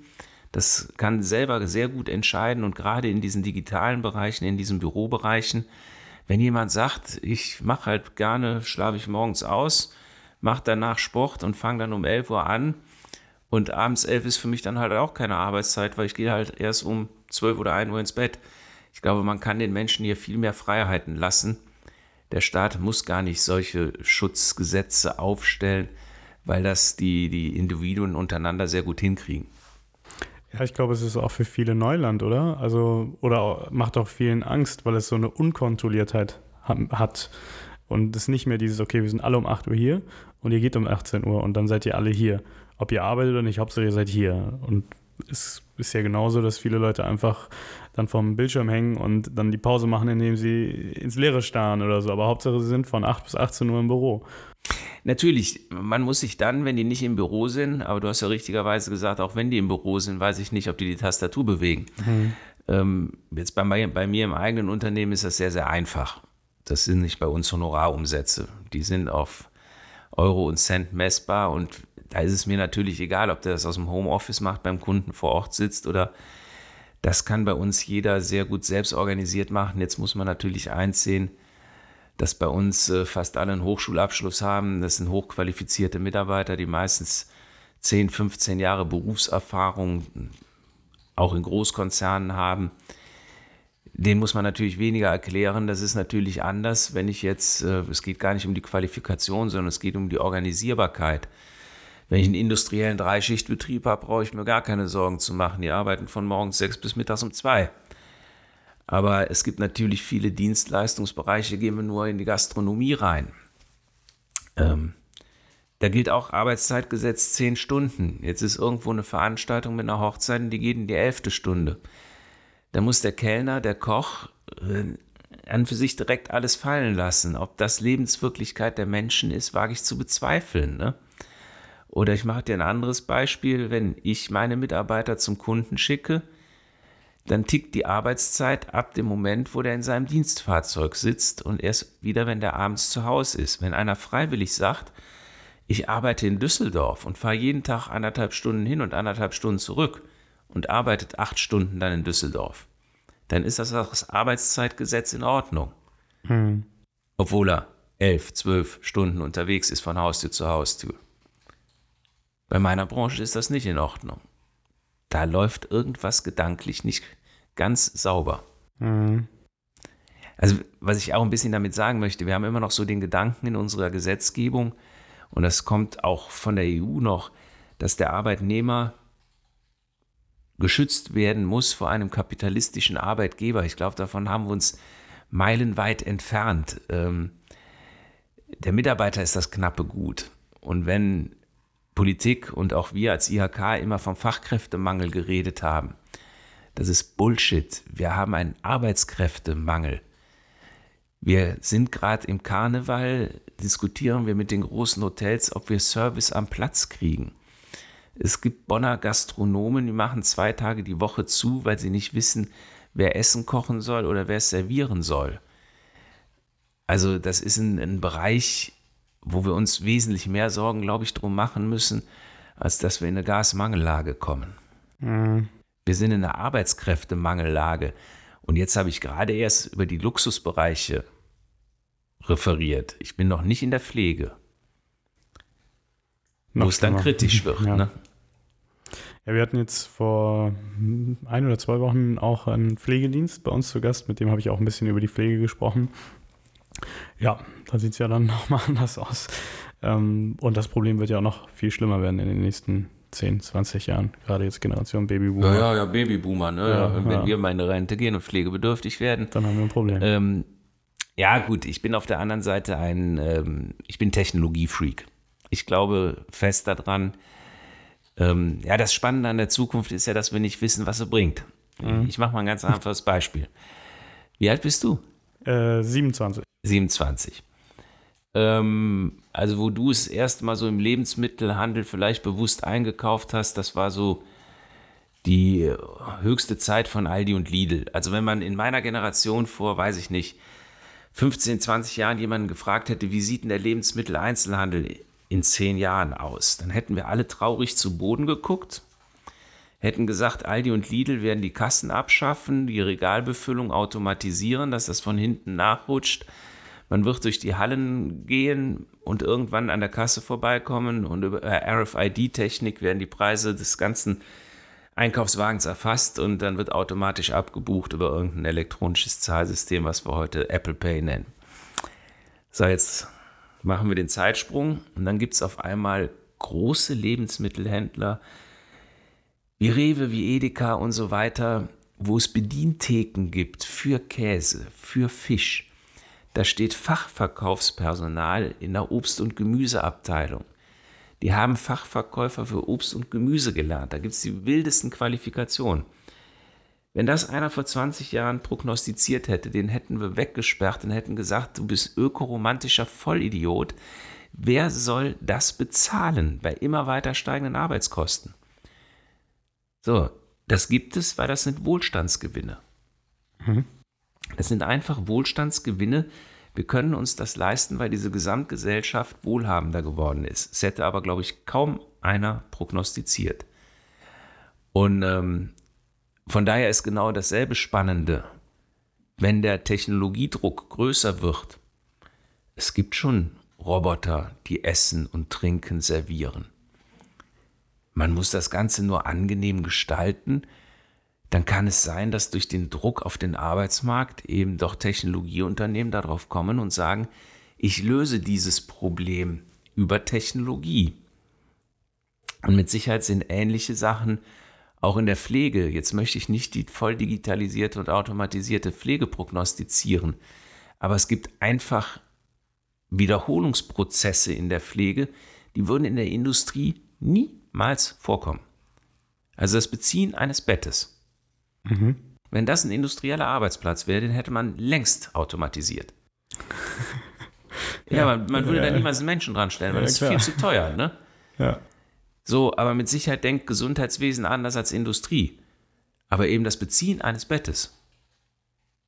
A: das kann selber sehr gut entscheiden und gerade in diesen digitalen Bereichen, in diesen Bürobereichen, wenn jemand sagt, ich mache halt gerne, schlafe ich morgens aus, mache danach Sport und fange dann um 11 Uhr an und abends 11 ist für mich dann halt auch keine Arbeitszeit, weil ich gehe halt erst um 12 oder 1 Uhr ins Bett. Ich glaube, man kann den Menschen hier viel mehr Freiheiten lassen. Der Staat muss gar nicht solche Schutzgesetze aufstellen, weil das die, die Individuen untereinander sehr gut hinkriegen.
C: Ja, ich glaube, es ist auch für viele Neuland, oder? Also, oder macht auch vielen Angst, weil es so eine Unkontrolliertheit hat. Und es nicht mehr dieses, okay, wir sind alle um 8 Uhr hier und ihr geht um 18 Uhr und dann seid ihr alle hier. Ob ihr arbeitet oder nicht, Hauptsache ihr seid hier. Und es ist ja genauso, dass viele Leute einfach dann vom Bildschirm hängen und dann die Pause machen, indem sie ins Leere starren oder so. Aber Hauptsache, sie sind von 8 bis 18 Uhr im Büro.
A: Natürlich, man muss sich dann, wenn die nicht im Büro sind, aber du hast ja richtigerweise gesagt, auch wenn die im Büro sind, weiß ich nicht, ob die die Tastatur bewegen. Mhm. Ähm, jetzt bei, bei mir im eigenen Unternehmen ist das sehr, sehr einfach. Das sind nicht bei uns Honorarumsätze. Die sind auf Euro und Cent messbar und da ist es mir natürlich egal, ob der das aus dem Homeoffice macht, beim Kunden vor Ort sitzt oder das kann bei uns jeder sehr gut selbst organisiert machen. Jetzt muss man natürlich eins sehen, dass bei uns äh, fast alle einen Hochschulabschluss haben. Das sind hochqualifizierte Mitarbeiter, die meistens 10, 15 Jahre Berufserfahrung auch in Großkonzernen haben. Den muss man natürlich weniger erklären. Das ist natürlich anders, wenn ich jetzt, äh, es geht gar nicht um die Qualifikation, sondern es geht um die Organisierbarkeit. Wenn ich einen industriellen Dreischichtbetrieb habe, brauche ich mir gar keine Sorgen zu machen. Die arbeiten von morgens sechs bis mittags um zwei. Aber es gibt natürlich viele Dienstleistungsbereiche, gehen wir nur in die Gastronomie rein. Ähm, da gilt auch Arbeitszeitgesetz zehn Stunden. Jetzt ist irgendwo eine Veranstaltung mit einer Hochzeit und die geht in die elfte Stunde. Da muss der Kellner, der Koch äh, an für sich direkt alles fallen lassen. Ob das Lebenswirklichkeit der Menschen ist, wage ich zu bezweifeln. Ne? Oder ich mache dir ein anderes Beispiel, wenn ich meine Mitarbeiter zum Kunden schicke, dann tickt die Arbeitszeit ab dem Moment, wo der in seinem Dienstfahrzeug sitzt und erst wieder, wenn der abends zu Hause ist. Wenn einer freiwillig sagt, ich arbeite in Düsseldorf und fahre jeden Tag anderthalb Stunden hin und anderthalb Stunden zurück und arbeitet acht Stunden dann in Düsseldorf, dann ist das auch das Arbeitszeitgesetz in Ordnung. Hm. Obwohl er elf, zwölf Stunden unterwegs ist von Haustür zu Haustür. Bei meiner Branche ist das nicht in Ordnung. Da läuft irgendwas gedanklich nicht ganz sauber. Mhm. Also, was ich auch ein bisschen damit sagen möchte, wir haben immer noch so den Gedanken in unserer Gesetzgebung, und das kommt auch von der EU noch, dass der Arbeitnehmer geschützt werden muss vor einem kapitalistischen Arbeitgeber. Ich glaube, davon haben wir uns meilenweit entfernt. Ähm, der Mitarbeiter ist das knappe Gut. Und wenn Politik und auch wir als IHK immer vom Fachkräftemangel geredet haben, das ist Bullshit. Wir haben einen Arbeitskräftemangel. Wir sind gerade im Karneval, diskutieren wir mit den großen Hotels, ob wir Service am Platz kriegen. Es gibt Bonner Gastronomen, die machen zwei Tage die Woche zu, weil sie nicht wissen, wer Essen kochen soll oder wer es servieren soll. Also das ist ein, ein Bereich, wo wir uns wesentlich mehr Sorgen, glaube ich, drum machen müssen, als dass wir in eine Gasmangellage kommen. Mhm. Wir sind in einer Arbeitskräftemangellage. Und jetzt habe ich gerade erst über die Luxusbereiche referiert. Ich bin noch nicht in der Pflege. Noch wo es dann kritisch wird. Ja. Ne?
C: Ja, wir hatten jetzt vor ein oder zwei Wochen auch einen Pflegedienst bei uns zu Gast, mit dem habe ich auch ein bisschen über die Pflege gesprochen. Ja, da sieht es ja dann nochmal anders aus. Ähm, und das Problem wird ja auch noch viel schlimmer werden in den nächsten 10, 20 Jahren, gerade jetzt Generation Babyboomer.
A: Ja, ja, ja Babyboomer, ne? Ja, Wenn ja. wir mal in eine Rente gehen und pflegebedürftig werden.
C: Dann haben wir ein Problem.
A: Ähm, ja, gut, ich bin auf der anderen Seite ein, ähm, ich bin Technologiefreak. Ich glaube fest daran, ähm, ja, das Spannende an der Zukunft ist ja, dass wir nicht wissen, was sie bringt. Mhm. Ich mache mal ein ganz einfaches Beispiel. Wie alt bist du?
C: Äh, 27.
A: 27. Ähm, also wo du es erst mal so im Lebensmittelhandel vielleicht bewusst eingekauft hast, das war so die höchste Zeit von Aldi und Lidl. Also wenn man in meiner Generation vor, weiß ich nicht, 15, 20 Jahren jemanden gefragt hätte, wie sieht denn der Lebensmitteleinzelhandel in zehn Jahren aus, dann hätten wir alle traurig zu Boden geguckt, hätten gesagt, Aldi und Lidl werden die Kassen abschaffen, die Regalbefüllung automatisieren, dass das von hinten nachrutscht. Man wird durch die Hallen gehen und irgendwann an der Kasse vorbeikommen und über RFID-Technik werden die Preise des ganzen Einkaufswagens erfasst und dann wird automatisch abgebucht über irgendein elektronisches Zahlsystem, was wir heute Apple Pay nennen. So, jetzt machen wir den Zeitsprung und dann gibt es auf einmal große Lebensmittelhändler wie Rewe, wie Edeka und so weiter, wo es Bedientheken gibt für Käse, für Fisch. Da steht Fachverkaufspersonal in der Obst- und Gemüseabteilung. Die haben Fachverkäufer für Obst und Gemüse gelernt. Da gibt es die wildesten Qualifikationen. Wenn das einer vor 20 Jahren prognostiziert hätte, den hätten wir weggesperrt und hätten gesagt, du bist ökoromantischer Vollidiot. Wer soll das bezahlen bei immer weiter steigenden Arbeitskosten? So, das gibt es, weil das sind Wohlstandsgewinne. Mhm. Das sind einfach Wohlstandsgewinne, wir können uns das leisten, weil diese Gesamtgesellschaft wohlhabender geworden ist. Es hätte aber, glaube ich, kaum einer prognostiziert. Und ähm, von daher ist genau dasselbe Spannende, wenn der Technologiedruck größer wird. Es gibt schon Roboter, die Essen und Trinken servieren. Man muss das Ganze nur angenehm gestalten dann kann es sein, dass durch den Druck auf den Arbeitsmarkt eben doch Technologieunternehmen darauf kommen und sagen, ich löse dieses Problem über Technologie. Und mit Sicherheit sind ähnliche Sachen auch in der Pflege. Jetzt möchte ich nicht die voll digitalisierte und automatisierte Pflege prognostizieren, aber es gibt einfach Wiederholungsprozesse in der Pflege, die würden in der Industrie niemals vorkommen. Also das Beziehen eines Bettes Mhm. Wenn das ein industrieller Arbeitsplatz wäre, den hätte man längst automatisiert. ja, ja, man, man würde ja, da niemals einen Menschen dran stellen, weil ja, das ist viel zu teuer, ne?
C: Ja.
A: So, aber mit Sicherheit denkt Gesundheitswesen anders als Industrie. Aber eben das Beziehen eines Bettes,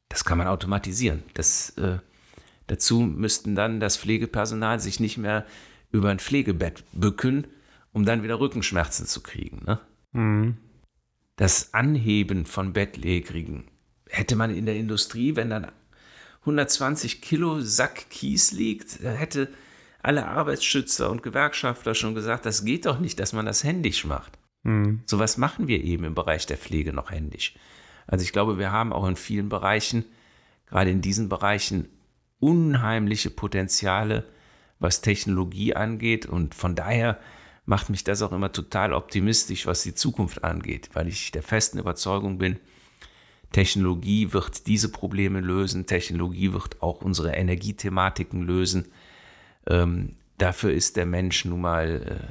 A: das kann man automatisieren. Das, äh, dazu müssten dann das Pflegepersonal sich nicht mehr über ein Pflegebett bücken, um dann wieder Rückenschmerzen zu kriegen. Ne? Mhm das Anheben von Bettlägerigen hätte man in der Industrie, wenn dann 120 Kilo Sack Kies liegt, hätte alle Arbeitsschützer und Gewerkschafter schon gesagt, das geht doch nicht, dass man das händisch macht. Mhm. So was machen wir eben im Bereich der Pflege noch händisch. Also ich glaube, wir haben auch in vielen Bereichen, gerade in diesen Bereichen, unheimliche Potenziale, was Technologie angeht. Und von daher macht mich das auch immer total optimistisch, was die Zukunft angeht, weil ich der festen Überzeugung bin, Technologie wird diese Probleme lösen, Technologie wird auch unsere Energiethematiken lösen. Ähm, dafür ist der Mensch nun mal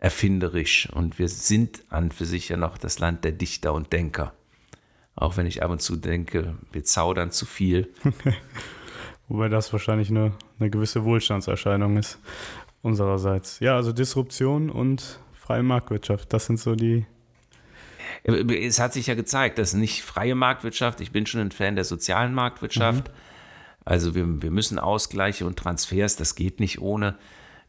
A: äh, erfinderisch und wir sind an für sich ja noch das Land der Dichter und Denker. Auch wenn ich ab und zu denke, wir zaudern zu viel.
C: Wobei das wahrscheinlich eine, eine gewisse Wohlstandserscheinung ist unsererseits. Ja, also Disruption und freie Marktwirtschaft, das sind so die.
A: Es hat sich ja gezeigt, dass nicht freie Marktwirtschaft, ich bin schon ein Fan der sozialen Marktwirtschaft. Mhm. Also wir, wir müssen Ausgleiche und Transfers, das geht nicht ohne.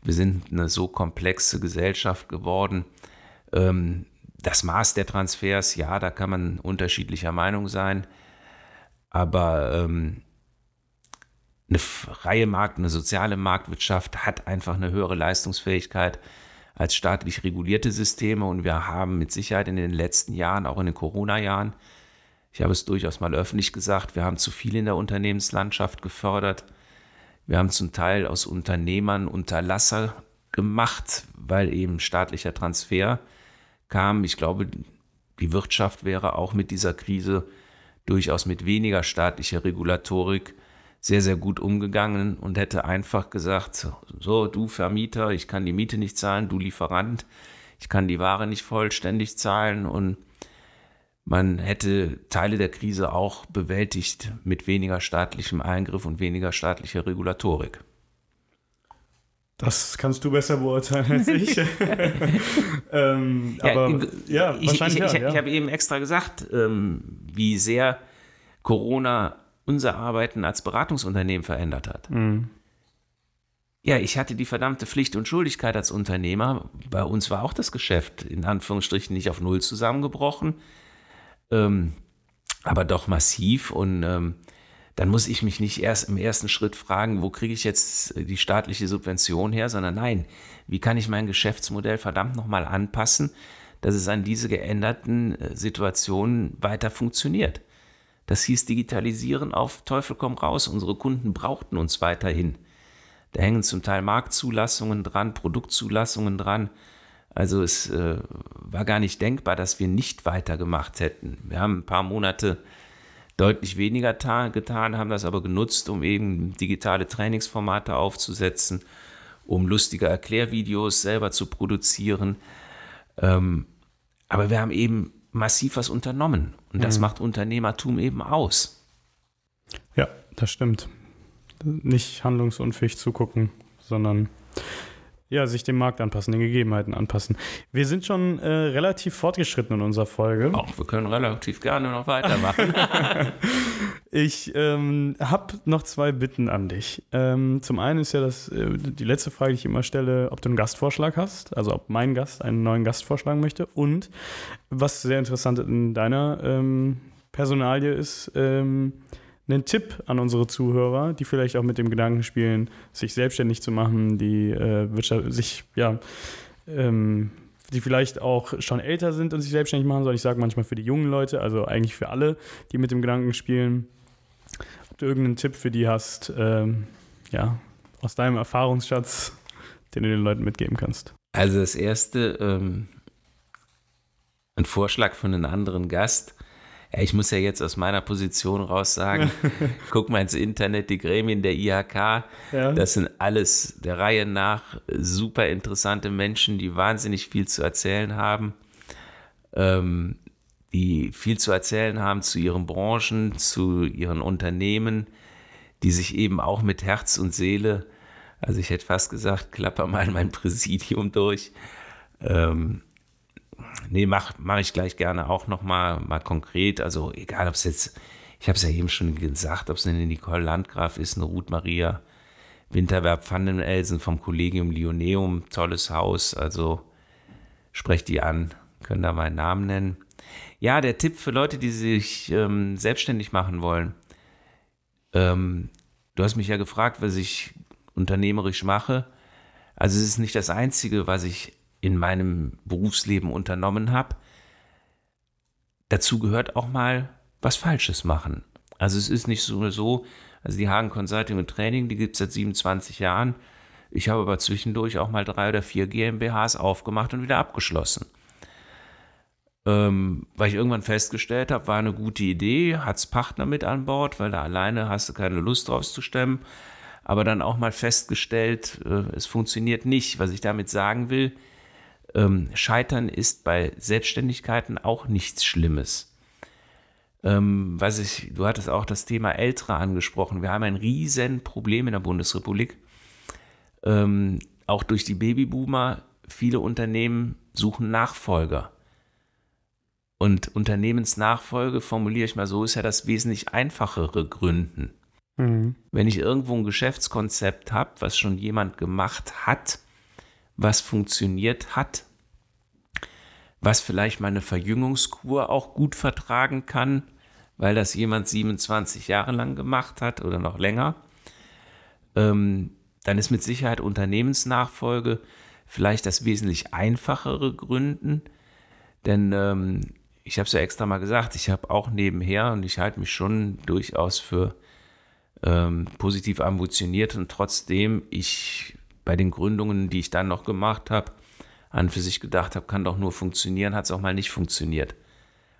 A: Wir sind eine so komplexe Gesellschaft geworden. Ähm, das Maß der Transfers, ja, da kann man unterschiedlicher Meinung sein. Aber ähm, eine freie Markt, eine soziale Marktwirtschaft hat einfach eine höhere Leistungsfähigkeit als staatlich regulierte Systeme und wir haben mit Sicherheit in den letzten Jahren, auch in den Corona-Jahren, ich habe es durchaus mal öffentlich gesagt, wir haben zu viel in der Unternehmenslandschaft gefördert. Wir haben zum Teil aus Unternehmern Unterlasser gemacht, weil eben staatlicher Transfer kam. Ich glaube, die Wirtschaft wäre auch mit dieser Krise durchaus mit weniger staatlicher Regulatorik sehr, sehr gut umgegangen und hätte einfach gesagt, so, du Vermieter, ich kann die Miete nicht zahlen, du Lieferant, ich kann die Ware nicht vollständig zahlen und man hätte Teile der Krise auch bewältigt mit weniger staatlichem Eingriff und weniger staatlicher Regulatorik.
C: Das kannst du besser beurteilen als ich.
A: ähm, ja, aber ja, wahrscheinlich ich, ich, ich, ja. ich habe eben extra gesagt, ähm, wie sehr Corona unser Arbeiten als Beratungsunternehmen verändert hat. Mhm. ja, ich hatte die verdammte Pflicht und Schuldigkeit als Unternehmer. Bei uns war auch das Geschäft in Anführungsstrichen nicht auf Null zusammengebrochen, ähm, aber doch massiv. Und ähm, dann muss ich mich nicht erst im ersten Schritt fragen, wo kriege ich jetzt die staatliche Subvention her, sondern nein, wie kann ich mein Geschäftsmodell verdammt nochmal anpassen, dass es an diese geänderten äh, Situationen weiter funktioniert. Das hieß Digitalisieren auf Teufel komm raus. Unsere Kunden brauchten uns weiterhin. Da hängen zum Teil Marktzulassungen dran, Produktzulassungen dran. Also es äh, war gar nicht denkbar, dass wir nicht weitergemacht hätten. Wir haben ein paar Monate deutlich weniger getan, haben das aber genutzt, um eben digitale Trainingsformate aufzusetzen, um lustige Erklärvideos selber zu produzieren. Ähm, aber wir haben eben massiv was unternommen und das mhm. macht Unternehmertum eben aus.
C: Ja, das stimmt nicht handlungsunfähig zugucken, sondern ja, sich dem Markt anpassen, den Gegebenheiten anpassen. Wir sind schon äh, relativ fortgeschritten in unserer Folge.
A: Auch wir können relativ gerne noch weitermachen.
C: ich ähm, habe noch zwei Bitten an dich. Ähm, zum einen ist ja das äh, die letzte Frage, die ich immer stelle, ob du einen Gastvorschlag hast, also ob mein Gast einen neuen Gast vorschlagen möchte. Und was sehr interessant in deiner ähm, Personalie ist, ähm, einen Tipp an unsere Zuhörer, die vielleicht auch mit dem Gedanken spielen, sich selbstständig zu machen, die äh, Wirtschaft, sich, ja, ähm, die vielleicht auch schon älter sind und sich selbstständig machen sollen. Ich sage manchmal für die jungen Leute, also eigentlich für alle, die mit dem Gedanken spielen. Ob du irgendeinen Tipp für die hast, ähm, ja, aus deinem Erfahrungsschatz, den du den Leuten mitgeben kannst.
A: Also das erste, ähm, ein Vorschlag von einem anderen Gast ich muss ja jetzt aus meiner Position raus sagen, guck mal ins Internet, die Gremien der IHK, ja. das sind alles der Reihe nach super interessante Menschen, die wahnsinnig viel zu erzählen haben, ähm, die viel zu erzählen haben zu ihren Branchen, zu ihren Unternehmen, die sich eben auch mit Herz und Seele, also ich hätte fast gesagt, klapper mal mein Präsidium durch, ähm, nee, mache mach ich gleich gerne auch nochmal mal konkret. Also egal, ob es jetzt, ich habe es ja eben schon gesagt, ob es eine Nicole Landgraf ist, eine Ruth Maria Winterwerb Vandenelsen vom Collegium Lioneum, tolles Haus. Also sprecht die an, können da meinen Namen nennen. Ja, der Tipp für Leute, die sich ähm, selbstständig machen wollen. Ähm, du hast mich ja gefragt, was ich unternehmerisch mache. Also es ist nicht das Einzige, was ich in meinem Berufsleben unternommen habe. Dazu gehört auch mal was Falsches machen. Also es ist nicht so, so also die Hagen Consulting und Training, die gibt es seit 27 Jahren. Ich habe aber zwischendurch auch mal drei oder vier GmbHs aufgemacht und wieder abgeschlossen. Ähm, weil ich irgendwann festgestellt habe, war eine gute Idee, hat es Partner mit an Bord, weil da alleine hast du keine Lust drauf zu stemmen. Aber dann auch mal festgestellt, äh, es funktioniert nicht. Was ich damit sagen will, ähm, Scheitern ist bei Selbstständigkeiten auch nichts Schlimmes. Ähm, was ich, du hattest auch das Thema Ältere angesprochen. Wir haben ein Riesenproblem in der Bundesrepublik. Ähm, auch durch die Babyboomer. Viele Unternehmen suchen Nachfolger. Und Unternehmensnachfolge, formuliere ich mal so, ist ja das wesentlich einfachere Gründen. Mhm. Wenn ich irgendwo ein Geschäftskonzept habe, was schon jemand gemacht hat, was funktioniert hat, was vielleicht meine Verjüngungskur auch gut vertragen kann, weil das jemand 27 Jahre lang gemacht hat oder noch länger, ähm, dann ist mit Sicherheit Unternehmensnachfolge vielleicht das wesentlich einfachere Gründen, denn ähm, ich habe es ja extra mal gesagt, ich habe auch nebenher und ich halte mich schon durchaus für ähm, positiv ambitioniert und trotzdem ich bei den Gründungen, die ich dann noch gemacht habe, an für sich gedacht habe, kann doch nur funktionieren, hat es auch mal nicht funktioniert.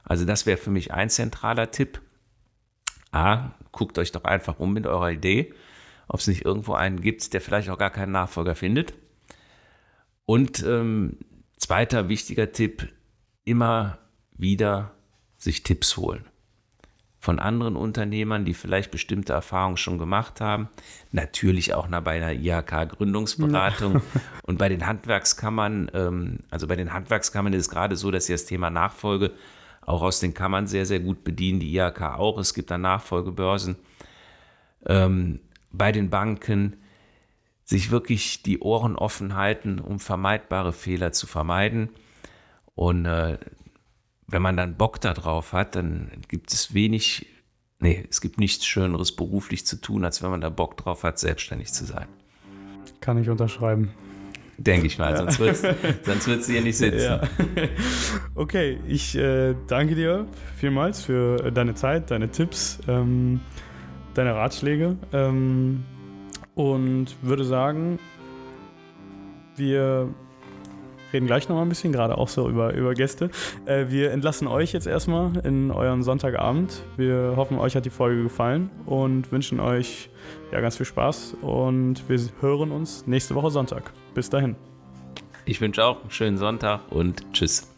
A: Also das wäre für mich ein zentraler Tipp. A, guckt euch doch einfach um mit eurer Idee, ob es nicht irgendwo einen gibt, der vielleicht auch gar keinen Nachfolger findet. Und ähm, zweiter wichtiger Tipp, immer wieder sich Tipps holen von anderen Unternehmern, die vielleicht bestimmte Erfahrungen schon gemacht haben. Natürlich auch bei einer IHK-Gründungsberatung und bei den Handwerkskammern. Ähm, also bei den Handwerkskammern ist es gerade so, dass sie das Thema Nachfolge auch aus den Kammern sehr, sehr gut bedienen. Die IHK auch. Es gibt da Nachfolgebörsen. Ähm, bei den Banken sich wirklich die Ohren offen halten, um vermeidbare Fehler zu vermeiden. Und äh, wenn man dann Bock darauf hat, dann gibt es wenig, nee, es gibt nichts Schöneres beruflich zu tun, als wenn man da Bock drauf hat, selbstständig zu sein.
C: Kann ich unterschreiben.
A: Denke ich mal, ja. sonst wird es hier nicht sitzen. Ja.
C: Okay, ich äh, danke dir vielmals für deine Zeit, deine Tipps, ähm, deine Ratschläge ähm, und würde sagen, wir reden gleich noch mal ein bisschen, gerade auch so über, über Gäste. Äh, wir entlassen euch jetzt erstmal in euren Sonntagabend. Wir hoffen, euch hat die Folge gefallen und wünschen euch ja, ganz viel Spaß und wir hören uns nächste Woche Sonntag. Bis dahin.
A: Ich wünsche auch einen schönen Sonntag und tschüss.